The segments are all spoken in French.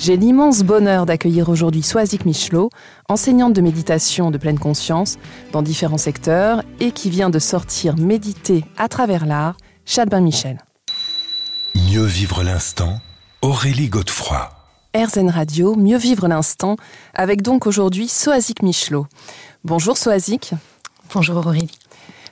J'ai l'immense bonheur d'accueillir aujourd'hui Soazic Michelot, enseignante de méditation de pleine conscience dans différents secteurs et qui vient de sortir Méditer à travers l'art, Chadbin Michel. Mieux vivre l'instant, Aurélie Godefroy. RZN Radio, Mieux vivre l'instant, avec donc aujourd'hui Soazic Michelot. Bonjour Soazic. Bonjour Aurélie.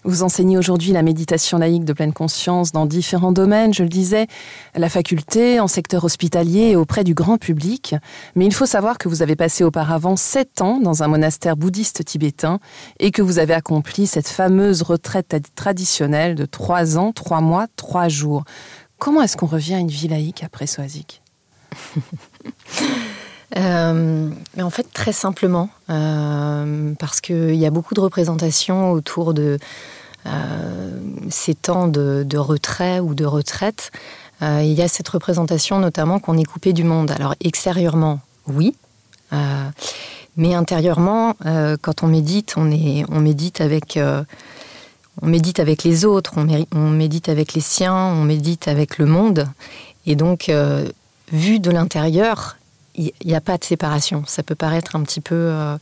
Vous enseignez aujourd'hui la méditation laïque de pleine conscience dans différents domaines, je le disais, la faculté, en secteur hospitalier et auprès du grand public. Mais il faut savoir que vous avez passé auparavant sept ans dans un monastère bouddhiste tibétain et que vous avez accompli cette fameuse retraite traditionnelle de trois ans, trois mois, trois jours. Comment est-ce qu'on revient à une vie laïque après Soazic? Euh, en fait, très simplement, euh, parce qu'il y a beaucoup de représentations autour de ces temps de, retrait ou de retraite, euh, il y a cette représentation notamment qu'on est coupé du monde. Alors extérieurement, oui, euh, mais intérieurement, quand on médite, on médite avec on médite avec les autres, on, médite avec les siens, on médite avec le monde. Et donc, vu de l'intérieur, il n'y a pas de séparation. Ça peut paraître un petit peu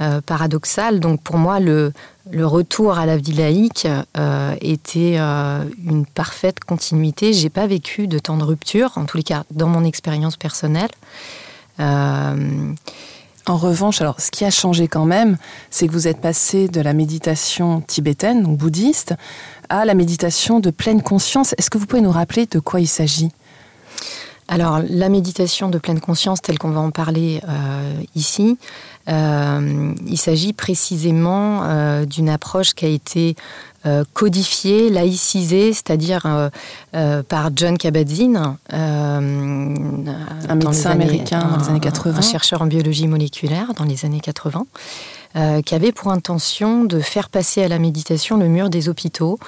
euh, paradoxal. Donc pour moi, le, retour à la vie laïque euh, était euh, une parfaite continuité. J'ai pas vécu de temps de rupture, en tous les cas dans mon expérience personnelle. En revanche, alors, ce qui a changé quand même, c'est que vous êtes passé de la méditation tibétaine, ou bouddhiste, à la méditation de pleine conscience. Est-ce que vous pouvez nous rappeler de quoi il s'agit? Alors, la méditation de pleine conscience, telle qu'on va en parler ici, euh, il s'agit précisément euh, d'une approche qui a été euh, codifiée, laïcisée, c'est-à-dire par John Kabat-Zinn, un médecin américain dans les années 80, un chercheur en biologie moléculaire dans les années 80. qui avait pour intention de faire passer à la méditation le mur des hôpitaux,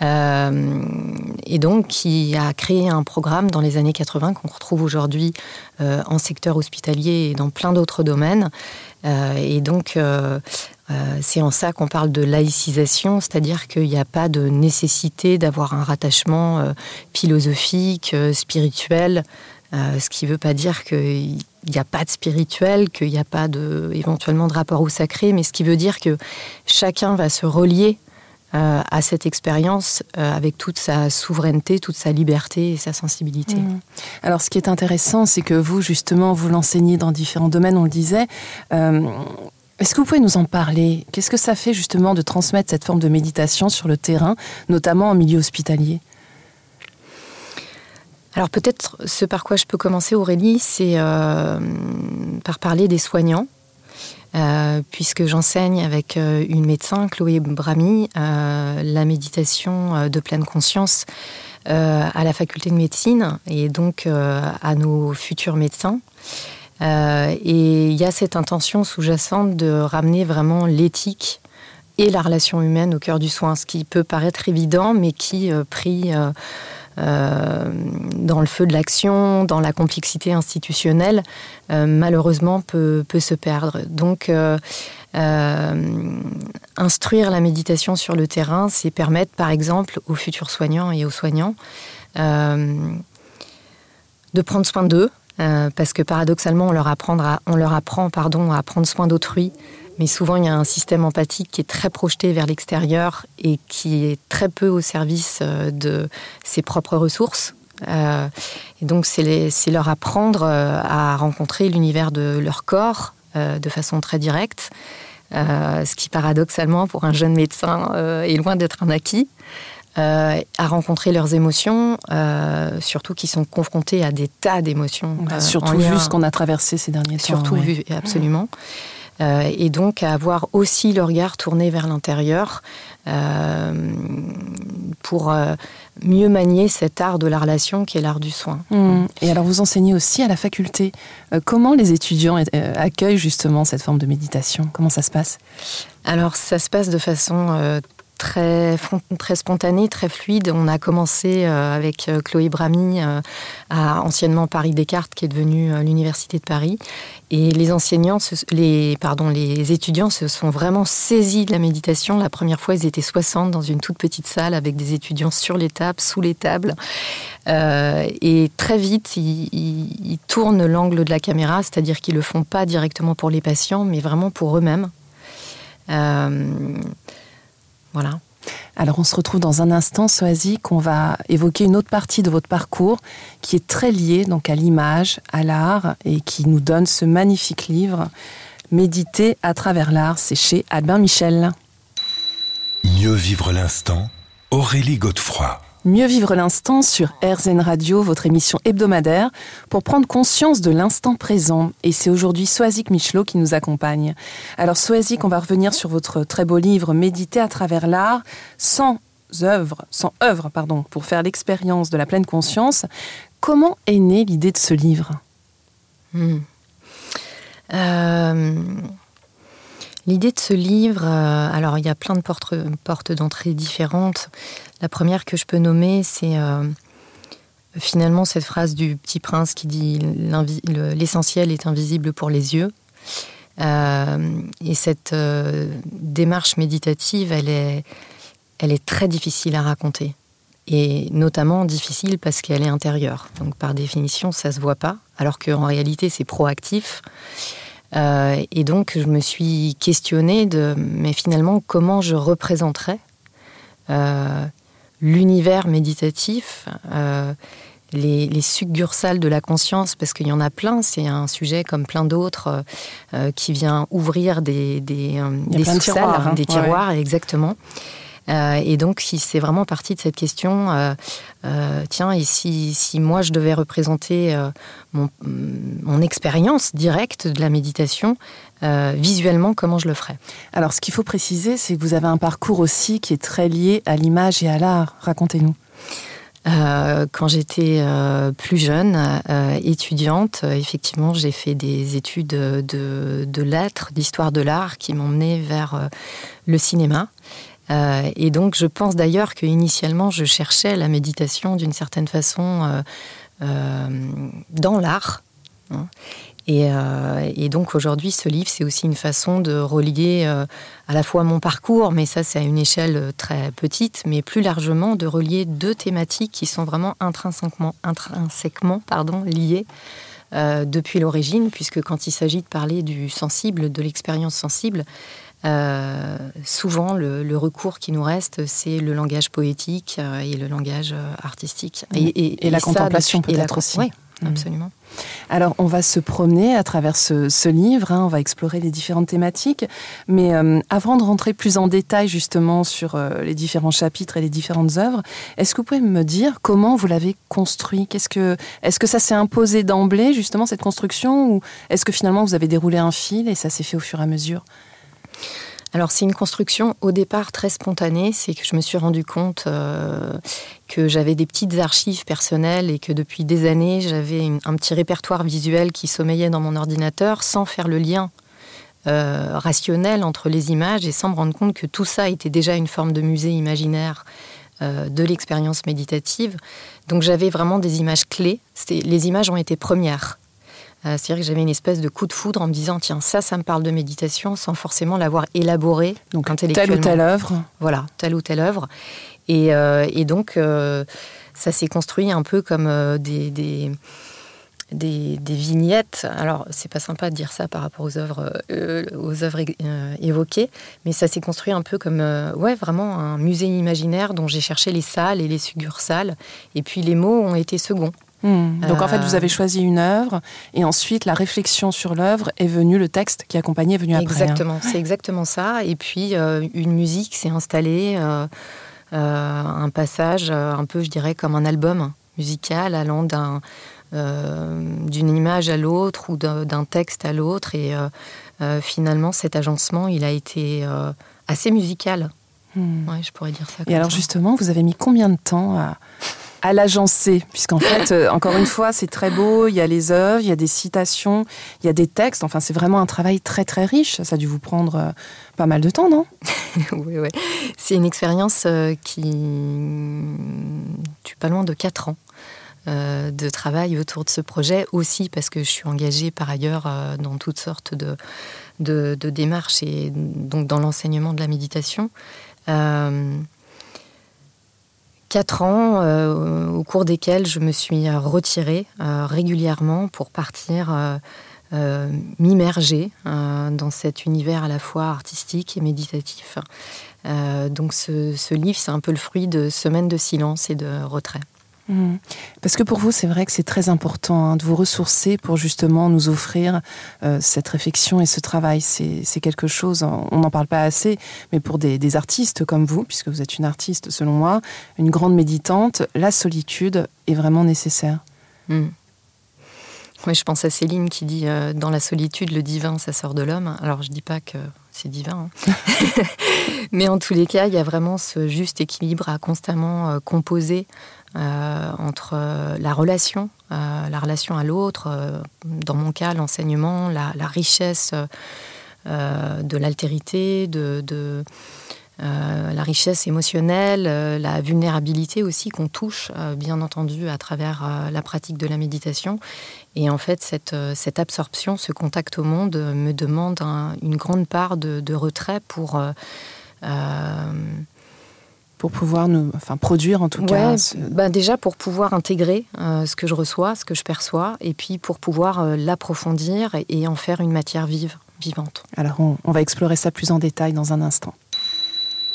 et donc qui a créé un programme dans les années 80 qu'on retrouve aujourd'hui en secteur hospitalier et dans plein d'autres domaines, euh, et donc, euh, euh, c'est en ça qu'on parle de laïcisation, c'est-à-dire qu'il n'y a pas de nécessité d'avoir un rattachement philosophique, spirituel, ce qui ne veut pas dire qu'il n'y a pas de spirituel, qu'il n'y a pas éventuellement de rapport au sacré, mais ce qui veut dire que chacun va se relier euh, à cette expérience euh, avec toute sa souveraineté, toute sa liberté et sa sensibilité. Mmh. Alors ce qui est intéressant, c'est que vous, justement, vous l'enseignez dans différents domaines, on le disait. Euh, est-ce que vous pouvez nous en parler? Qu'est-ce que ça fait justement de transmettre cette forme de méditation sur le terrain, notamment en milieu hospitalier? Alors peut-être ce par quoi je peux commencer Aurélie, c'est par parler des soignants. Euh, puisque j'enseigne avec euh, une médecin, Chloé Brami, euh, la méditation de pleine conscience à la faculté de médecine et donc à nos futurs médecins. et il y a cette intention sous-jacente de ramener vraiment l'éthique et la relation humaine au cœur du soin, ce qui peut paraître évident, mais qui, pris dans le feu de l'action, dans la complexité institutionnelle, euh, malheureusement peut, se perdre. Donc, euh, instruire la méditation sur le terrain, c'est permettre, par exemple, aux futurs soignants et aux soignants de prendre soin d'eux, parce que paradoxalement, on leur, apprendra, on leur apprend pardon, à prendre soin d'autrui mais souvent il y a un système empathique qui est très projeté vers l'extérieur et qui est très peu au service euh, de ses propres ressources. Euh, et donc c'est leur apprendre euh, à rencontrer l'univers de leur corps de façon très directe, ce qui paradoxalement pour un jeune médecin est loin d'être un acquis. à rencontrer leurs émotions, surtout qui sont confrontés à des tas d'émotions. surtout vu ce qu'on a traversé ces derniers temps. Surtout vu, absolument. Et donc à avoir aussi le regard tourné vers l'intérieur pour mieux manier cet art de la relation qui est l'art du soin. Mmh. Et alors vous enseignez aussi à la faculté. comment les étudiants accueillent justement cette forme de méditation? Comment ça se passe? Alors ça se passe de façon très, très spontané, très fluide. On a commencé euh, avec euh, Chloé Bramy euh, à anciennement Paris Descartes, qui est devenue l'Université de Paris. Et les enseignants, les, pardon, les étudiants se sont vraiment saisis de la méditation. La première fois, ils étaient 60 dans une toute petite salle avec des étudiants sur les tables, sous les tables. et très vite, ils, tournent l'angle de la caméra, c'est-à-dire qu'ils le font pas directement pour les patients, mais vraiment pour eux-mêmes. Voilà. Alors on se retrouve dans un instant, Soazic, qu'on va évoquer une autre partie de votre parcours qui est très liée donc à l'image, à l'art et qui nous donne ce magnifique livre Méditer à travers l'art, c'est chez Albin Michel. Mieux vivre l'instant, Aurélie Godefroy. Mieux vivre l'instant sur RZN Radio, votre émission hebdomadaire, pour prendre conscience de l'instant présent. Et c'est aujourd'hui Soazic Michelot qui nous accompagne. Alors Soazic, on va revenir sur votre très beau livre Méditer à travers l'art, sans œuvre, sans œuvre, pardon, pour faire l'expérience de la pleine conscience. Comment est née l'idée de ce livre? Hmm. euh, L'idée de ce livre, euh, alors il y a plein de portes, d'entrée différentes. La première que je peux nommer, c'est euh, finalement cette phrase du Petit Prince qui dit l'essentiel est invisible pour les yeux. Euh, et cette démarche méditative, elle est, elle est très difficile à raconter. Et notamment difficile parce qu'elle est intérieure. Donc par définition, ça ne se voit pas, alors qu'en réalité, c'est proactif. Euh, et donc, je me suis questionnée de, mais finalement, comment je représenterais euh, l'univers méditatif, euh, les, succursales de la conscience, parce qu'il y en a plein, c'est un sujet comme plein d'autres qui vient ouvrir des, des, des sous-salles, hein. des tiroirs, exactement. Euh, et donc, c'est vraiment parti de cette question, euh, euh, tiens, et si, si, moi je devais représenter mon, mon expérience directe de la méditation, visuellement, comment je le ferais? Alors, ce qu'il faut préciser, c'est que vous avez un parcours aussi qui est très lié à l'image et à l'art. Racontez-nous. quand j'étais plus jeune, étudiante, effectivement, j'ai fait des études de, de lettres, d'histoire de l'art qui m'ont mené vers le cinéma. Euh, et donc, je pense d'ailleurs que initialement, je cherchais la méditation d'une certaine façon euh, euh, dans l'art. Hein. Et, donc aujourd'hui, ce livre, c'est aussi une façon de relier à la fois mon parcours, mais ça, c'est à une échelle très petite, mais plus largement de relier deux thématiques qui sont vraiment intrinsèquement, liées depuis l'origine, puisque quand il s'agit de parler du sensible, de l'expérience sensible, euh, souvent, le, recours qui nous reste, c'est le langage poétique euh, et le langage euh, artistique. Et, la contemplation peut-être aussi. Oui, mm. absolument. Alors, on va se promener à travers ce, livre, hein, on va explorer les différentes thématiques, mais avant de rentrer plus en détail justement sur les différents chapitres et les différentes œuvres, est-ce que vous pouvez me dire comment vous l'avez construit? Qu'est-ce que, Est-ce que ça s'est imposé d'emblée, justement, cette construction, ou est-ce que finalement vous avez déroulé un fil et ça s'est fait au fur et à mesure? Alors c'est une construction au départ très spontanée, c'est que je me suis rendu compte euh, que j'avais des petites archives personnelles et que depuis des années j'avais un petit répertoire visuel qui sommeillait dans mon ordinateur sans faire le lien euh, rationnel entre les images et sans me rendre compte que tout ça était déjà une forme de musée imaginaire euh, de l'expérience méditative. Donc j'avais vraiment des images clés. Les images ont été premières. Euh, c'est-à-dire que j'avais une espèce de coup de foudre en me disant tiens ça ça me parle de méditation sans forcément l'avoir élaboré donc telle ou telle œuvre. Voilà telle ou telle œuvre. Et, euh, donc euh, ça s'est construit un peu comme des, des, vignettes. Alors c'est pas sympa de dire ça par rapport aux œuvres aux œuvres évoquées mais ça s'est construit un peu comme ouais vraiment un musée imaginaire dont j'ai cherché les salles et les succursales et puis les mots ont été seconds Hmm. Donc en fait, vous avez euh, choisi une œuvre et ensuite la réflexion sur l'œuvre est venue, le texte qui accompagnait est venu après. Hein. Exactement, c'est exactement ça. Et puis euh, une musique s'est installée, euh, un passage un peu, je dirais, comme un album musical allant d'un d'une image à l'autre ou d'un texte à l'autre et finalement, cet agencement, il a été assez musical. Hmm. je pourrais dire ça. Et alors justement, vous avez mis combien de temps à, à l'agencer, puisqu'en fait, euh, encore une fois, c'est très beau, il y a les œuvres, il y a des citations, il y a des textes, enfin c'est vraiment un travail très très riche, ça a dû vous prendre euh, pas mal de temps, non? Oui, oui. C'est une expérience euh, qui tue pas loin de 4 ans. de travail autour de ce projet aussi parce que je suis engagée par ailleurs dans toutes sortes de, de, démarches et donc dans l'enseignement de la méditation quatre ans euh, au cours desquels je me suis retirée euh, régulièrement pour partir euh, m'immerger dans cet univers à la fois artistique et méditatif. donc ce livre, c'est un peu le fruit de semaines de silence et de retrait. Mmh. Parce que pour vous, c'est vrai que c'est très important hein, de vous ressourcer pour justement nous offrir euh, cette réflexion et ce travail. C'est quelque chose, on n'en parle pas assez, mais pour des, artistes comme vous, puisque vous êtes une artiste selon moi, une grande méditante, la solitude est vraiment nécessaire. Mmh. Oui, je pense à Céline qui dit euh, Dans la solitude, le divin, ça sort de l'homme. Alors, je ne dis pas que c'est divin. Hein. Mais en tous les cas, il y a vraiment ce juste équilibre à constamment euh, composer euh, entre euh, la relation, euh, la relation à l'autre, dans mon cas l'enseignement, la, richesse de l'altérité, de, la richesse émotionnelle, la vulnérabilité aussi qu'on touche, bien entendu, à travers la pratique de la méditation. Et en fait, cette, absorption, ce contact au monde me demande une grande part de retrait pour pour pouvoir nous, enfin, produire en tout cas bah Déjà pour pouvoir intégrer euh, ce que je reçois, ce que je perçois, et puis pour pouvoir euh, l'approfondir et, en faire une matière vive, vivante. Alors on, on va explorer ça plus en détail dans un instant.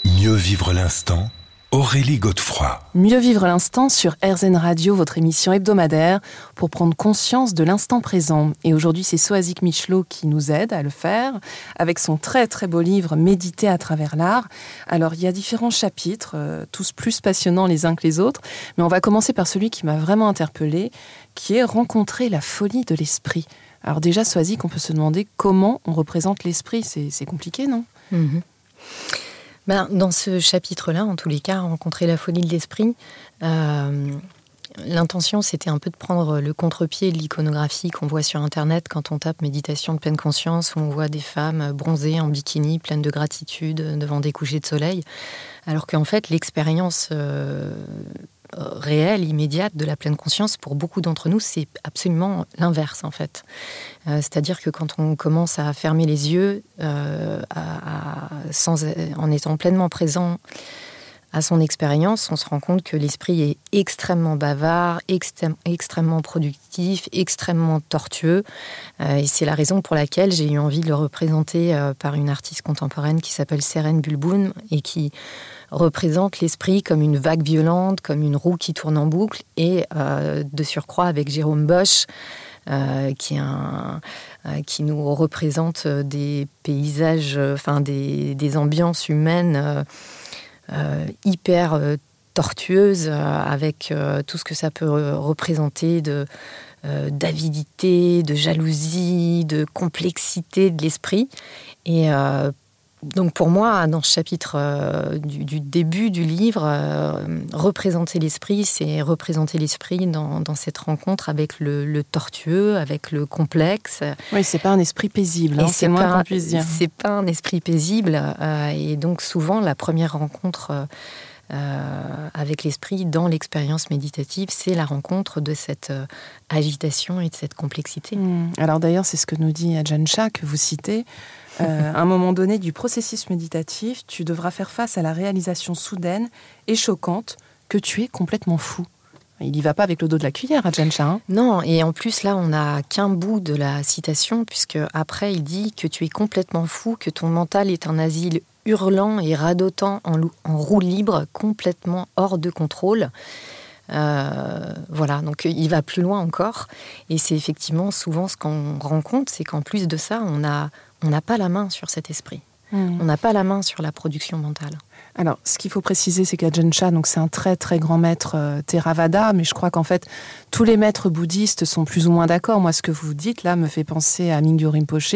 Mieux vivre l'instant Aurélie Godefroy. Mieux vivre l'instant sur RZN Radio, votre émission hebdomadaire, pour prendre conscience de l'instant présent. Et aujourd'hui, c'est Soazic Michelot qui nous aide à le faire, avec son très très beau livre Méditer à travers l'art. Alors, il y a différents chapitres, euh, tous plus passionnants les uns que les autres, mais on va commencer par celui qui m'a vraiment interpellé, qui est Rencontrer la folie de l'esprit. Alors déjà, Soazic, on peut se demander comment on représente l'esprit. C'est compliqué, non? Mhm. Ben, dans ce chapitre-là, en tous les cas, rencontrer la folie de l'esprit, euh, l'intention c'était un peu de prendre le contre-pied de l'iconographie qu'on voit sur Internet quand on tape méditation de pleine conscience, où on voit des femmes bronzées en bikini, pleines de gratitude devant des couchers de soleil, alors qu'en fait l'expérience euh, réelle, immédiate de la pleine conscience, pour beaucoup d'entre nous, c'est absolument l'inverse en fait. Euh, c'est-à-dire que quand on commence à fermer les yeux, euh, en étant pleinement présent à son expérience, on se rend compte que l'esprit est extrêmement bavard, extrêmement productif, extrêmement tortueux. Euh, et c'est la raison pour laquelle j'ai eu envie de le représenter par une artiste contemporaine qui s'appelle Seren Bulboun et qui représente l'esprit comme une vague violente, comme une roue qui tourne en boucle, et euh, de surcroît avec Jérôme Bosch, euh, qui, euh, nous représente des paysages, enfin des ambiances humaines hyper tortueuses, avec tout ce que ça peut représenter d'avidité, de jalousie, de complexité de l'esprit. Et donc pour moi, dans ce chapitre euh, du, début du livre, euh, représenter l'esprit, c'est représenter l'esprit dans, cette rencontre avec le, tortueux, avec le complexe. Oui, c'est pas un esprit paisible, hein, c'est moins qu'on puisse dire. C'est pas un esprit paisible, euh, et donc souvent la première rencontre. Avec l'esprit dans l'expérience méditative, c'est la rencontre de cette agitation et de cette complexité. Hmm. Alors d'ailleurs, c'est ce que nous dit Ajahn Chah, que vous citez. Euh, à un moment donné du processus méditatif, tu devras faire face à la réalisation soudaine et choquante que tu es complètement fou. Il n'y va pas avec le dos de la cuillère à hein Non, et en plus là, on n'a qu'un bout de la citation, puisque après, il dit que tu es complètement fou, que ton mental est un asile hurlant et radotant en, en roue libre, complètement hors de contrôle. Euh, voilà, donc il va plus loin encore. Et c'est effectivement souvent ce qu'on rencontre, c'est qu'en plus de ça, on n'a pas la main sur cet esprit. Hmm. On n'a pas la main sur la production mentale. Alors, ce qu'il faut préciser, c'est qu'Ajahn Chah, donc c'est un très très grand maître euh, Theravada, mais je crois qu'en fait, tous les maîtres bouddhistes sont plus ou moins d'accord. Moi, ce que vous dites là me fait penser à Mingyo Rinpoche,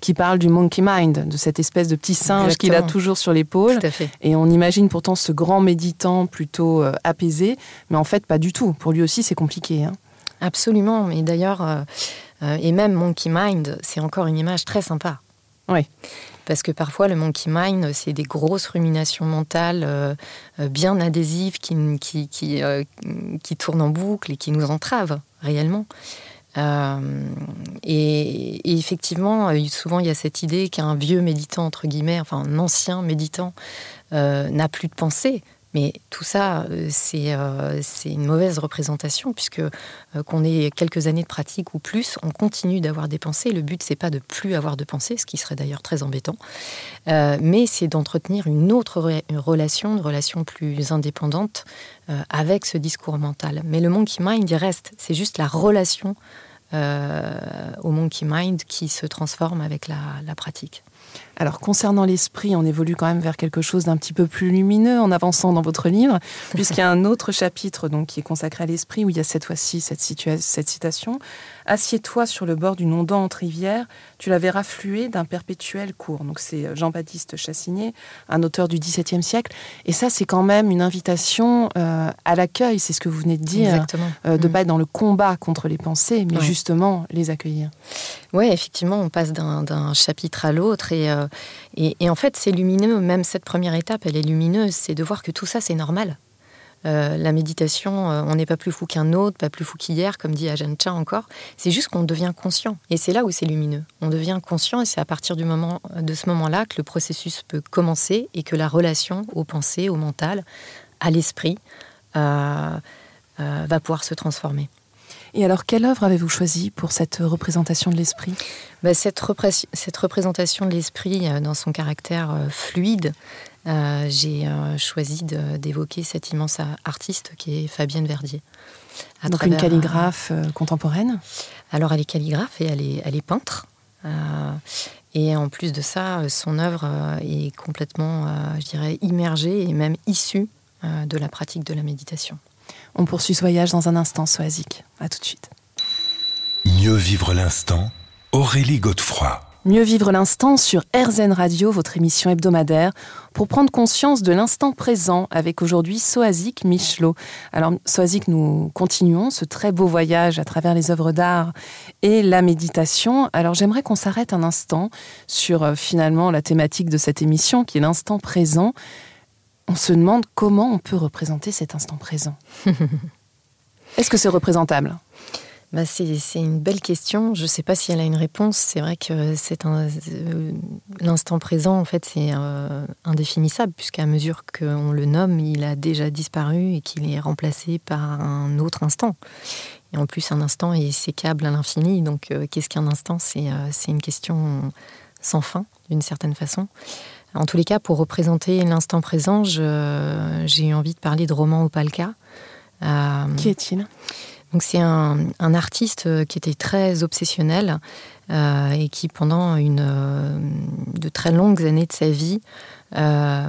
qui parle du monkey mind, de cette espèce de petit singe qu'il a toujours sur l'épaule. Et on imagine pourtant ce grand méditant plutôt euh, apaisé, mais en fait, pas du tout. Pour lui aussi, c'est compliqué. Hein. Absolument. Et d'ailleurs, euh, et même monkey mind, c'est encore une image très sympa. Oui. Parce que parfois, le monkey mind, c'est des grosses ruminations mentales euh, euh, bien adhésives euh, qui, tournent en boucle et qui nous entravent réellement. et, effectivement, souvent, il y a cette idée qu'un vieux méditant, entre guillemets, enfin un ancien méditant, n'a plus de pensée. Mais tout ça, euh, euh, c'est une mauvaise représentation, puisque euh, qu'on ait quelques années de pratique ou plus, on continue d'avoir des pensées. Le but, c'est pas de plus avoir de pensées, ce qui serait d'ailleurs très embêtant, mais c'est d'entretenir une autre relation, une relation plus indépendante avec ce discours mental. Mais le monkey mind, il reste. C'est juste la relation au monkey mind qui se transforme avec la pratique. Alors concernant l'esprit, on évolue quand même vers quelque chose d'un petit peu plus lumineux en avançant dans votre livre, puisqu'il y a un autre chapitre donc qui est consacré à l'esprit où il y a cette fois-ci cette, cette citation Assieds-toi sur le bord d'une ondante rivière, tu la verras fluer d'un perpétuel cours. Donc c'est euh, Jean-Baptiste Chassigné, un auteur du XVIIe siècle, et ça c'est quand même une invitation euh, à l'accueil. C'est ce que vous venez de dire, euh, de mm. pas être dans le combat contre les pensées, mais justement les accueillir. Oui, effectivement, on passe d'un chapitre à l'autre et et, en fait, c'est lumineux, même cette première étape, elle est lumineuse, c'est de voir que tout ça, c'est normal. Euh, la méditation, euh, on n'est pas plus fou qu'un autre, pas plus fou qu'hier, comme dit Ajahn Chah encore. C'est juste qu'on devient conscient. Et c'est là où c'est lumineux. On devient conscient et c'est à partir moment, de ce moment-là que le processus peut commencer et que la relation aux pensées, au mental, à l'esprit, euh, va pouvoir se transformer. Et alors, quelle œuvre avez-vous choisi pour cette représentation de l'esprit? Bah, cette, cette, représentation de l'esprit euh, dans son caractère euh, fluide, euh, j'ai choisi d'évoquer cette immense artiste qui est Fabienne Verdier. Donc une calligraphe contemporaine? Alors elle est calligraphe et elle est, elle est peintre. et en plus de ça, son œuvre est complètement, je dirais, immergée et même issue de la pratique de la méditation. On poursuit ce voyage dans un instant, Soazic. À tout de suite. Mieux vivre l'instant, Aurélie Godefroy. Mieux vivre l'instant sur RZN Radio, votre émission hebdomadaire, pour prendre conscience de l'instant présent avec aujourd'hui Soazic Michelot. Alors, Soazic, nous continuons ce très beau voyage à travers les œuvres d'art et la méditation. Alors, j'aimerais qu'on s'arrête un instant sur euh, finalement la thématique de cette émission qui est l'instant présent on se demande comment on peut représenter cet instant présent. Est-ce que c'est représentable? Bah c'est, une belle question. Je ne sais pas si elle a une réponse. C'est vrai que c'est un, euh, l'instant présent, en fait, c'est euh, indéfinissable, puisqu'à mesure qu'on le nomme, il a déjà disparu et qu'il est remplacé par un autre instant. Et en plus, un instant est sécable à l'infini. Donc, euh, qu'est-ce qu'un instant? C'est, c'est une question sans fin, d'une certaine façon. En tous les cas, pour représenter l'instant présent, j'ai eu envie de parler de Roman Opalka. Euh, qui est-il? Donc c'est un, artiste qui était très obsessionnel euh, et qui pendant une, de très longues années de sa vie euh,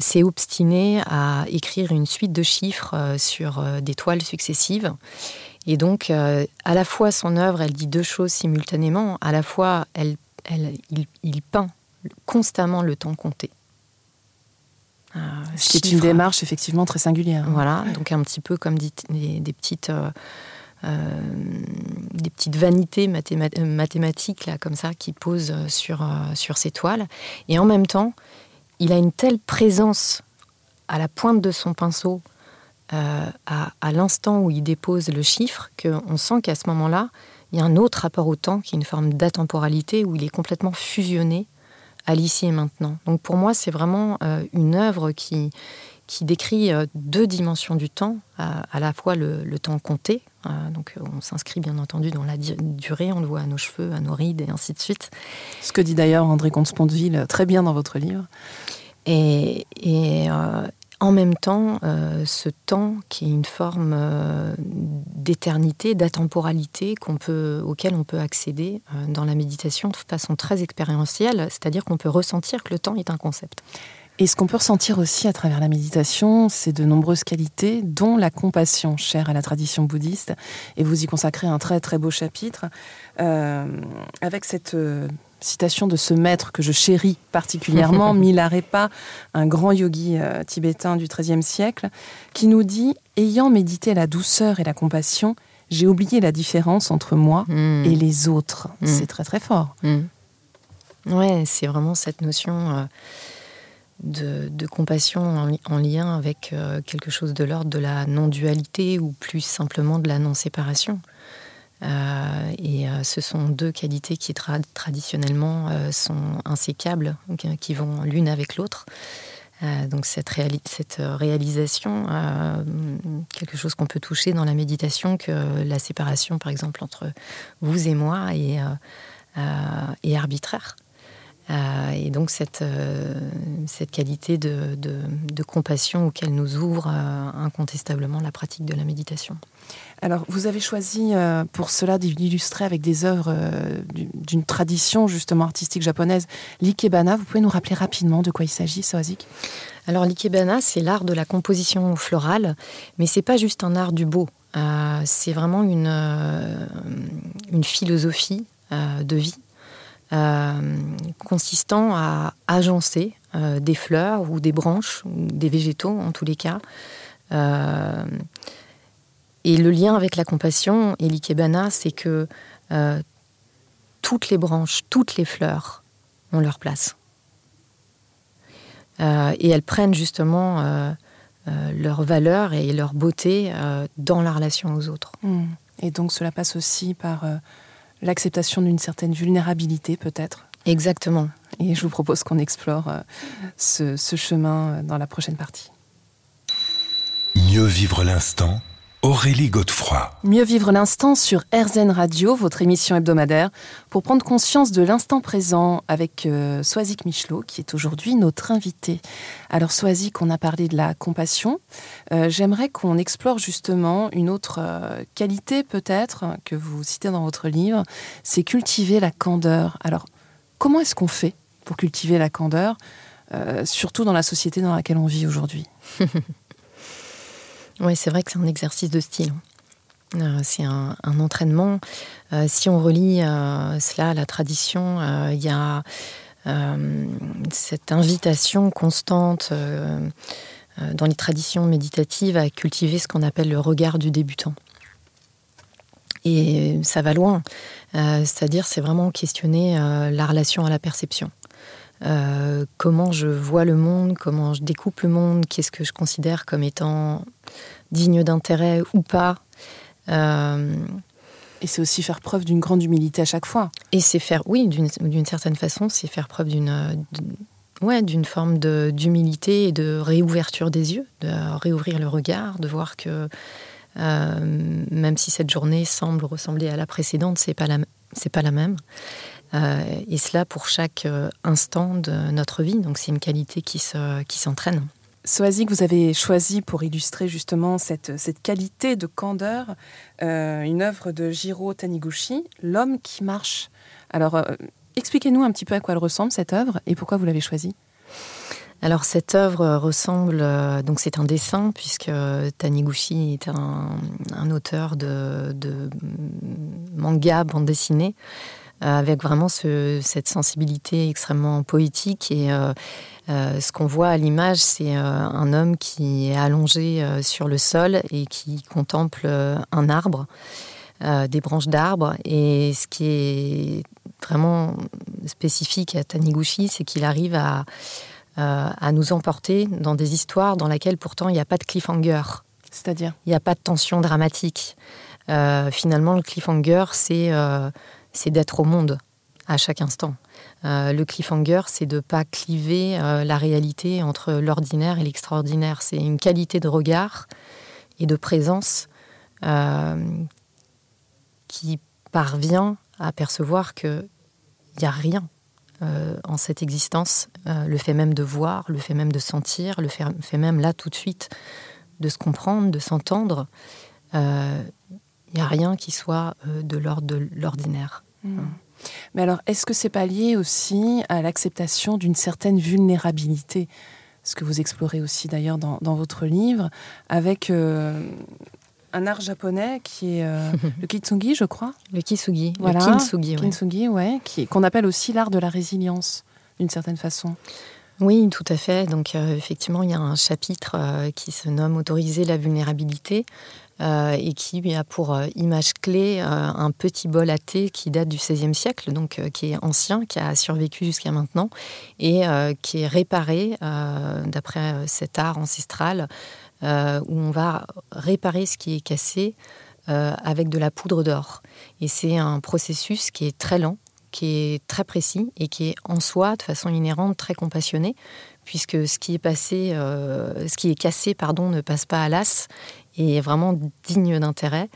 s'est obstiné à écrire une suite de chiffres sur des toiles successives. Et donc à la fois son œuvre, elle dit deux choses simultanément. À la fois, elle, il peint constamment le temps compté. Euh, Ce qui est une démarche effectivement très singulière. Voilà, donc un petit peu comme des, des petites, euh, euh, des petites vanités mathématiques là, comme ça qui posent sur, sur ces toiles. Et en même temps, il a une telle présence à la pointe de son pinceau à, à l'instant où il dépose le chiffre qu'on sent qu'à ce moment-là, il y a un autre rapport au temps qui est une forme d'atemporalité où il est complètement fusionné à l'ici et maintenant. Donc pour moi, c'est vraiment euh, une œuvre qui, qui décrit euh, deux dimensions du temps, à, la fois le, temps compté, euh, donc on s'inscrit bien entendu dans la durée, on le voit à nos cheveux, à nos rides et ainsi de suite. Ce que dit d'ailleurs André Comte-Spondeville très bien dans votre livre. Et, et en même temps, euh, ce temps qui est une forme euh, d'éternité, d'atemporalité auquel on peut accéder euh, dans la méditation de façon très expérientielle, c'est-à-dire qu'on peut ressentir que le temps est un concept. Et ce qu'on peut ressentir aussi à travers la méditation, c'est de nombreuses qualités, dont la compassion, chère à la tradition bouddhiste. Et vous y consacrez un très très beau chapitre, avec cette citation de ce maître que je chéris particulièrement, Milarepa, un grand yogi euh, tibétain du XIIIe siècle, qui nous dit Ayant médité la douceur et la compassion, j'ai oublié la différence entre moi hmm. et les autres. Hmm. C'est très très fort. Hmm. Ouais, c'est vraiment cette notion euh, de, compassion en, lien avec euh, quelque chose de l'ordre de la non-dualité ou plus simplement de la non-séparation. Euh, et euh, ce sont deux qualités qui traditionnellement euh, sont insécables, qui vont l'une avec l'autre. donc cette, réalisation, quelque chose qu'on peut toucher dans la méditation, que la séparation, par exemple, entre vous et moi est arbitraire. Et donc cette, cette qualité de, de, de, compassion auquel nous ouvre incontestablement la pratique de la méditation. Alors, vous avez choisi euh, pour cela d'illustrer avec des œuvres euh, d'une tradition justement artistique japonaise, l'ikebana. Vous pouvez nous rappeler rapidement de quoi il s'agit, Soazik Alors, l'ikebana, c'est l'art de la composition florale, mais c'est pas juste un art du beau. Euh, c'est vraiment une, une philosophie de vie consistant à agencer des fleurs ou des branches, ou des végétaux en tous les cas. Et le lien avec la compassion et l'ikebana, c'est que euh, toutes les branches, toutes les fleurs ont leur place. Euh, et elles prennent justement euh, leur valeur et leur beauté dans la relation aux autres. Hmm. Et donc cela passe aussi par l'acceptation d'une certaine vulnérabilité peut-être Exactement. Et je vous propose qu'on explore ce chemin dans la prochaine partie. Mieux vivre l'instant Aurélie Godefroy. Mieux vivre l'instant sur RZN Radio, votre émission hebdomadaire, pour prendre conscience de l'instant présent avec euh, Soazic Michelot, qui est aujourd'hui notre invité. Alors Soazic, on a parlé de la compassion. Euh, j'aimerais qu'on explore justement une autre euh, qualité peut-être que vous citez dans votre livre, c'est cultiver la candeur. Alors comment est-ce qu'on fait pour cultiver la candeur, surtout dans la société dans laquelle on vit aujourd'hui? Oui, c'est vrai que c'est un exercice de style. Euh, c'est un, entraînement. Euh, si on relie euh, cela à la tradition, il y a cette invitation constante dans les traditions méditatives à cultiver ce qu'on appelle le regard du débutant. Et ça va loin. C'est-à-dire, c'est vraiment questionner la relation à la perception. Comment je vois le monde, comment je découpe le monde, qu'est-ce que je considère comme étant digne d'intérêt ou pas. Euh, et c'est aussi faire preuve d'une grande humilité à chaque fois. Et c'est faire, oui, d'une certaine façon, c'est faire preuve d'une ouais, d'une forme d'humilité et de réouverture des yeux, de réouvrir le regard, de voir que euh, même si cette journée semble ressembler à la précédente, c'est pas la c'est pas la même. Euh, et cela pour chaque instant de notre vie. Donc c'est une qualité qui se qui s'entraîne. Soazic, vous avez choisi pour illustrer justement cette, cette qualité de candeur euh, une œuvre de Jiro Taniguchi, L'homme qui marche. Alors, euh, expliquez-nous un petit peu à quoi elle ressemble cette œuvre et pourquoi vous l'avez choisie. Alors cette œuvre ressemble, euh, donc c'est un dessin puisque Taniguchi est un, auteur de, de, manga bande dessinée avec vraiment cette sensibilité extrêmement poétique et euh, ce qu'on voit à l'image, c'est euh, un homme qui est allongé euh, sur le sol et qui contemple un arbre, des branches d'arbres. Et ce qui est vraiment spécifique à Taniguchi, c'est qu'il arrive à, à nous emporter dans des histoires dans lesquelles pourtant il n'y a pas de cliffhanger. C'est-à-dire? Il n'y a pas de tension dramatique. finalement, le cliffhanger, c'est d'être au monde à chaque instant. Euh, le cliffhanger, c'est de ne pas cliver euh, la réalité entre l'ordinaire et l'extraordinaire. C'est une qualité de regard et de présence euh, qui parvient à percevoir qu'il n'y a rien en cette existence, le fait même de voir, le fait même de sentir, le fait, même là tout de suite de se comprendre, de s'entendre. Il n'y a rien qui soit de l'ordre de l'ordinaire. Mmh. Mais alors, est-ce que c'est pas lié aussi à l'acceptation d'une certaine vulnérabilité Ce que vous explorez aussi d'ailleurs dans, votre livre, avec euh, un art japonais qui est euh, le kitsugi, je crois? Le kintsugi, voilà. le kintsugi, kintsugi ouais, qu'on appelle aussi l'art de la résilience, d'une certaine façon. Oui, tout à fait. Donc euh, effectivement, il y a un chapitre qui se nomme Autoriser la vulnérabilité. Euh, et qui a pour euh, image clé euh, un petit bol à thé qui date du XVIe siècle, donc qui est ancien, qui a survécu jusqu'à maintenant et qui est réparé d'après cet art ancestral où on va réparer ce qui est cassé avec de la poudre d'or. Et c'est un processus qui est très lent, qui est très précis et qui est en soi, de façon inhérente, très compassionné, puisque ce qui est passé, ce qui est cassé, pardon, ne passe pas à l'as et vraiment digne d'intérêt.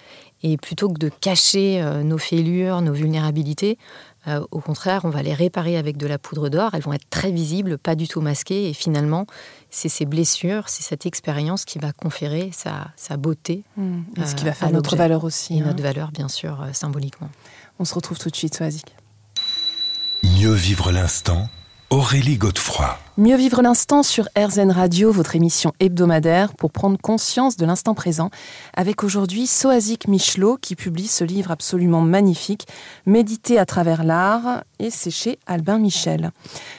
Et plutôt que de cacher euh, nos fêlures, nos vulnérabilités, euh, au contraire, on va les réparer avec de la poudre d'or. Elles vont être très visibles, pas du tout masquées. Et finalement, c'est ces blessures, c'est cette expérience qui va conférer sa, sa beauté. Mmh. Et ce qui va euh, faire notre valeur aussi. Et notre hein. valeur, bien sûr, symboliquement. On se retrouve tout de suite, Soazic. Mieux vivre l'instant, Aurélie Godefroy. Mieux vivre l'instant sur RZN Radio, votre émission hebdomadaire pour prendre conscience de l'instant présent, avec aujourd'hui Soazic Michelot qui publie ce livre absolument magnifique, Méditer à travers l'art, et c'est chez Albin Michel.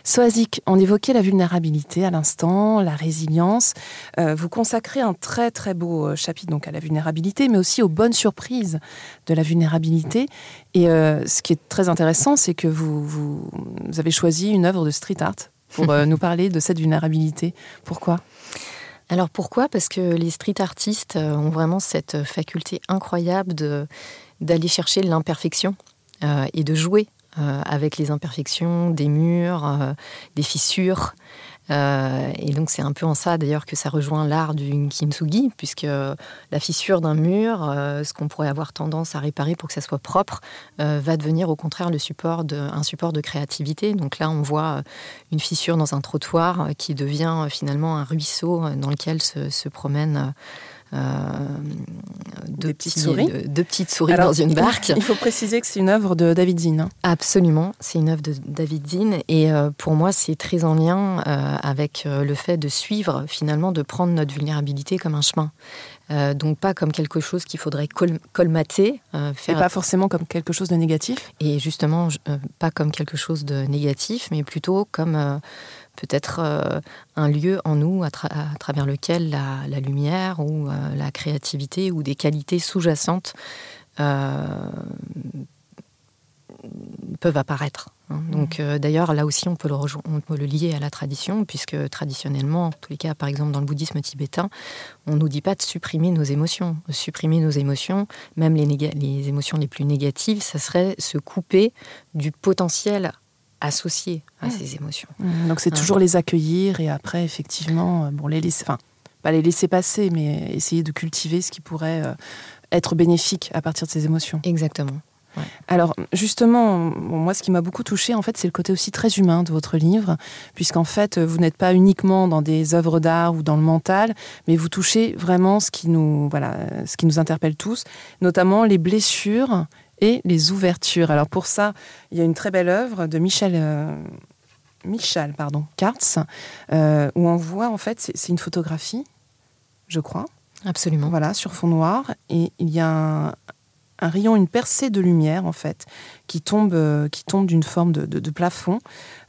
Soazic, on évoquait la vulnérabilité à l'instant, la résilience. Euh, vous consacrez un très très beau euh, chapitre donc à la vulnérabilité, mais aussi aux bonnes surprises de la vulnérabilité. Et euh, ce qui est très intéressant, c'est que vous, vous avez choisi une œuvre de street art pour euh, nous parler de cette vulnérabilité. Pourquoi? Alors pourquoi? Parce que les street artistes euh, ont vraiment cette faculté incroyable d'aller chercher l'imperfection euh, et de jouer avec les imperfections des murs, des fissures, euh, et donc c'est un peu en ça d'ailleurs que ça rejoint l'art du kintsugi, puisque la fissure d'un mur, euh, ce qu'on pourrait avoir tendance à réparer pour que ça soit propre, euh, va devenir au contraire le support de, un support de créativité. Donc là, on voit une fissure dans un trottoir qui devient finalement un ruisseau dans lequel se, se promènent euh, deux, petites souris, deux, petites souris dans une barque. Il faut préciser que c'est une œuvre de David Zinn. Absolument, c'est une œuvre de David Zinn. Et euh, pour moi, c'est très en lien euh, avec le fait de suivre, finalement, de prendre notre vulnérabilité comme un chemin. donc pas comme quelque chose qu'il faudrait colmater. faire... Et pas forcément comme quelque chose de négatif Et justement, pas comme quelque chose de négatif, mais plutôt comme peut-être euh, un lieu en nous à, travers lequel la, lumière ou euh, la créativité ou des qualités sous-jacentes euh, peuvent apparaître. Hein. Mmh. Donc d'ailleurs là aussi on peut, le on peut le lier à la tradition puisque traditionnellement, en tous les cas par exemple dans le bouddhisme tibétain, on nous dit pas de supprimer nos émotions. Supprimer nos émotions, même les, les émotions les plus négatives, ça serait se couper du potentiel associés à ces émotions. Mmh, donc c'est toujours les accueillir et après effectivement, euh, bon les laisser, enfin pas les laisser passer, mais essayer de cultiver ce qui pourrait euh, être bénéfique à partir de ces émotions. Exactement. Alors justement, moi ce qui m'a beaucoup touché en fait, c'est le côté aussi très humain de votre livre, puisqu'en fait vous n'êtes pas uniquement dans des œuvres d'art ou dans le mental, mais vous touchez vraiment ce qui nous voilà, ce qui nous interpelle tous, notamment les blessures et les ouvertures. Alors pour ça, il y a une très belle œuvre de Michel, euh, Michel pardon, Kartz, euh, où on voit en fait, c'est une photographie, je crois. Absolument. Voilà, sur fond noir. Et il y a un, rayon, une percée de lumière en fait, qui tombe, euh, qui tombe d'une forme de, plafond.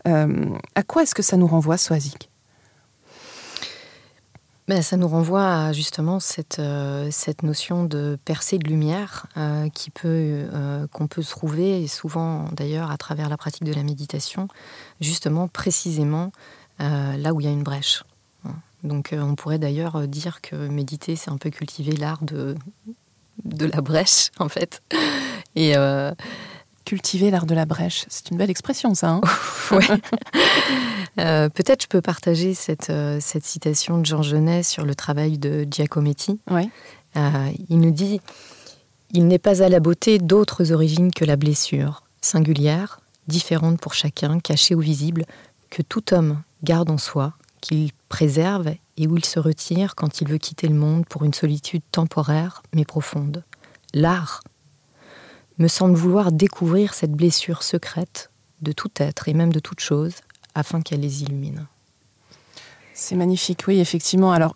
à quoi est-ce que ça nous renvoie, Soazic? Ben, ça nous renvoie à justement cette, euh, cette notion de percée de lumière euh, qui peut, euh, qu'on peut trouver, et souvent d'ailleurs à travers la pratique de la méditation, justement précisément là où il y a une brèche. Donc on pourrait d'ailleurs dire que méditer, c'est un peu cultiver l'art de, de la brèche, en fait. Et cultiver l'art de la brèche. C'est une belle expression, ça. Hein euh, Peut-être je peux partager cette, euh, cette citation de Jean Genet sur le travail de Giacometti. Ouais. Euh, il nous dit Il n'est pas à la beauté d'autres origines que la blessure, singulière, différentes pour chacun, cachées ou visibles, que tout homme garde en soi, qu'il préserve et où il se retire quand il veut quitter le monde pour une solitude temporaire mais profonde. L'art me semble vouloir découvrir cette blessure secrète de tout être et même de toute chose afin qu'elle les illumine. C'est magnifique, oui, effectivement. Alors,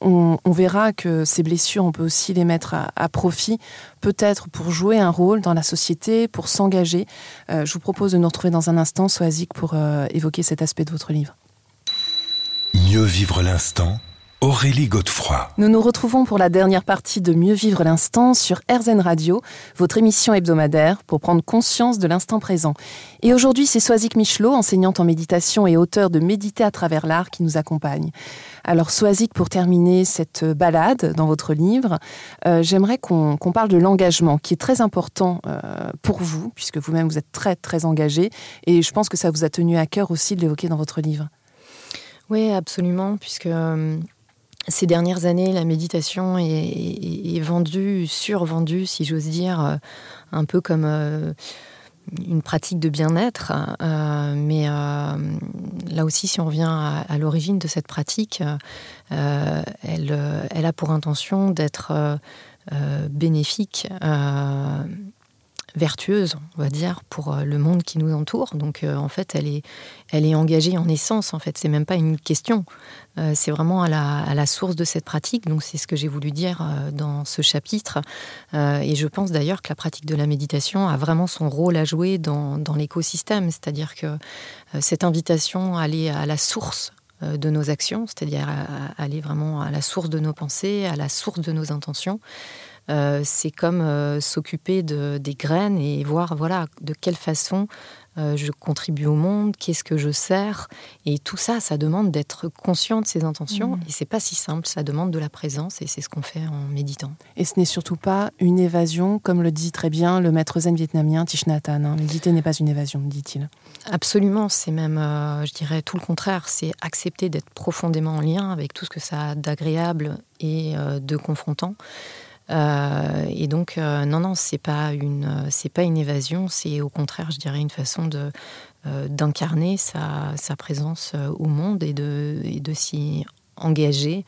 on, verra que ces blessures, on peut aussi les mettre à, profit, peut-être pour jouer un rôle dans la société, pour s'engager. Euh, je vous propose de nous retrouver dans un instant, Soazic, pour euh, évoquer cet aspect de votre livre. Mieux vivre l'instant Aurélie Godefroy. Nous nous retrouvons pour la dernière partie de Mieux vivre l'instant sur RZN Radio, votre émission hebdomadaire pour prendre conscience de l'instant présent. Et aujourd'hui, c'est Soazic Michelot, enseignante en méditation et auteur de Méditer à travers l'art, qui nous accompagne. Alors Soazic, pour terminer cette balade dans votre livre, euh, j'aimerais qu'on parle de l'engagement, qui est très important euh, pour vous, puisque vous-même vous êtes très très engagé, et je pense que ça vous a tenu à cœur aussi de l'évoquer dans votre livre. Oui, absolument, puisque euh, ces dernières années, la méditation est, vendue, survendue, si j'ose dire, euh, un peu comme euh, une pratique de bien-être. Euh, mais là aussi, si on revient à, l'origine de cette pratique, elle, a pour intention d'être bénéfique vertueuse, on va dire, pour euh, le monde qui nous entoure. Donc, euh, en fait, elle est, elle est engagée en essence. En fait, c'est même pas une question. Euh, c'est vraiment à la, à la, source de cette pratique. Donc, c'est ce que j'ai voulu dire dans ce chapitre. et je pense d'ailleurs que la pratique de la méditation a vraiment son rôle à jouer dans, dans l'écosystème. C'est-à-dire que cette invitation à aller à la source de nos actions, c'est-à-dire aller vraiment à la source de nos pensées, à la source de nos intentions. Euh, c'est comme euh, s'occuper de, des graines et voir voilà de quelle façon euh, je contribue au monde, qu'est-ce que je sers. Et tout ça, ça demande d'être conscient de ses intentions. Mmh. Et c'est pas si simple, ça demande de la présence et c'est ce qu'on fait en méditant. Et ce n'est surtout pas une évasion, comme le dit très bien le maître zen vietnamien Thich Nhat Hanh. Hein. Méditer n'est pas une évasion, dit-il. Absolument, c'est même, je dirais, tout le contraire. C'est accepter d'être profondément en lien avec tout ce que ça a d'agréable et de confrontant. Euh, et donc, euh, non, non, c'est pas c'est pas une évasion, c'est au contraire, je dirais, une façon de euh, d'incarner sa, sa, présence au monde et de, et de s'y engager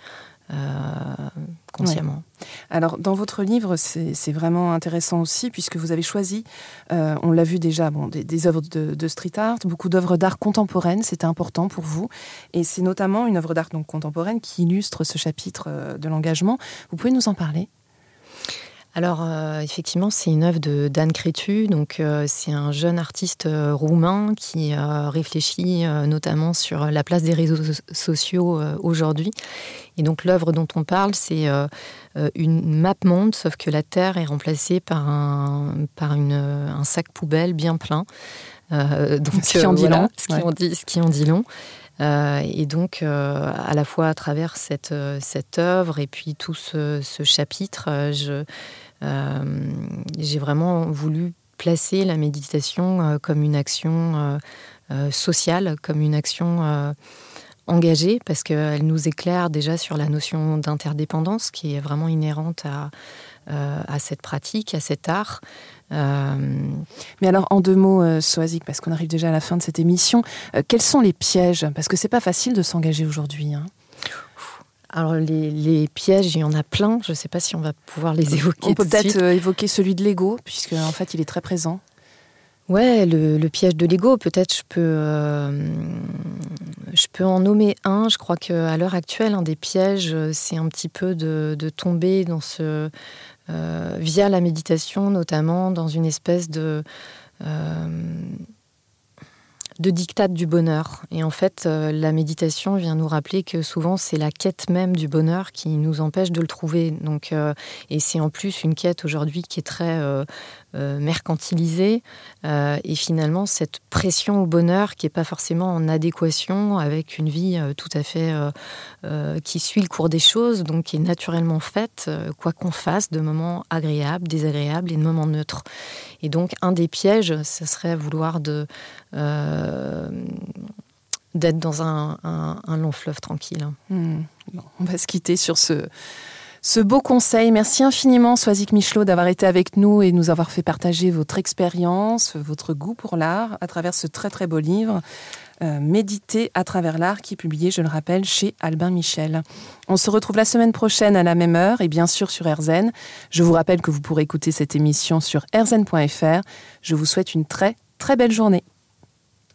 consciemment. Alors, dans votre livre, c'est vraiment intéressant aussi, puisque vous avez choisi, on l'a vu déjà, bon, des, des œuvres de, de, street art, beaucoup d'œuvres d'art contemporaines, c'était important pour vous. Et c'est notamment une œuvre d'art contemporaine qui illustre ce chapitre de l'engagement. Vous pouvez nous en parler? Alors euh, effectivement, c'est une œuvre de Dan Crétu. Donc euh, c'est un jeune artiste euh, roumain qui réfléchit notamment sur la place des réseaux sociaux aujourd'hui. Et donc l'œuvre dont on parle, c'est une map monde, sauf que la Terre est remplacée par un par une, un sac poubelle bien plein. donc ce qui en dit long. Ce qui, en dit, ce qui en dit long. Euh, et donc, euh, à la fois à travers cette, euh, cette œuvre et puis tout ce, chapitre, j'ai vraiment voulu placer la méditation comme une action sociale, comme une action engagée, parce qu'elle nous éclaire déjà sur la notion d'interdépendance qui est vraiment inhérente à, à cette pratique, à cet art. Euh, mais alors, en deux mots, euh, Soazic, parce qu'on arrive déjà à la fin de cette émission, euh, quels sont les pièges? Parce que c'est pas facile de s'engager aujourd'hui. Hein. Alors les, pièges, il y en a plein. Je ne sais pas si on va pouvoir les évoquer. On peut peut-être évoquer celui de l'ego, puisque en fait il est très présent. Ouais, le, piège de l'ego, peut-être je peux, je peux en nommer un. Je crois qu'à l'heure actuelle, un des pièges, c'est un petit peu de, de, tomber dans ce, euh, via la méditation notamment, dans une espèce de, euh, de dictat du bonheur. Et en fait, euh, la méditation vient nous rappeler que souvent c'est la quête même du bonheur qui nous empêche de le trouver. Et c'est en plus une quête aujourd'hui qui est très euh, mercantilisé euh, et finalement cette pression au bonheur qui n'est pas forcément en adéquation avec une vie euh, tout à fait qui suit le cours des choses, donc qui est naturellement faite, quoi qu'on fasse, de moments agréables, désagréables et de moments neutres. Et donc un des pièges, ce serait vouloir d'être dans un, long fleuve tranquille. Hmm. on va se quitter sur ce ce beau conseil. Merci infiniment, Soisic Michelot, d'avoir été avec nous et nous avoir fait partager votre expérience, votre goût pour l'art à travers ce très très beau livre. Euh, Méditer à travers l'art, qui est publié, je le rappelle, chez Albin Michel. On se retrouve la semaine prochaine à la même heure et bien sûr sur RZN. Je vous rappelle que vous pourrez écouter cette émission sur rzn.fr. Je vous souhaite une très très belle journée.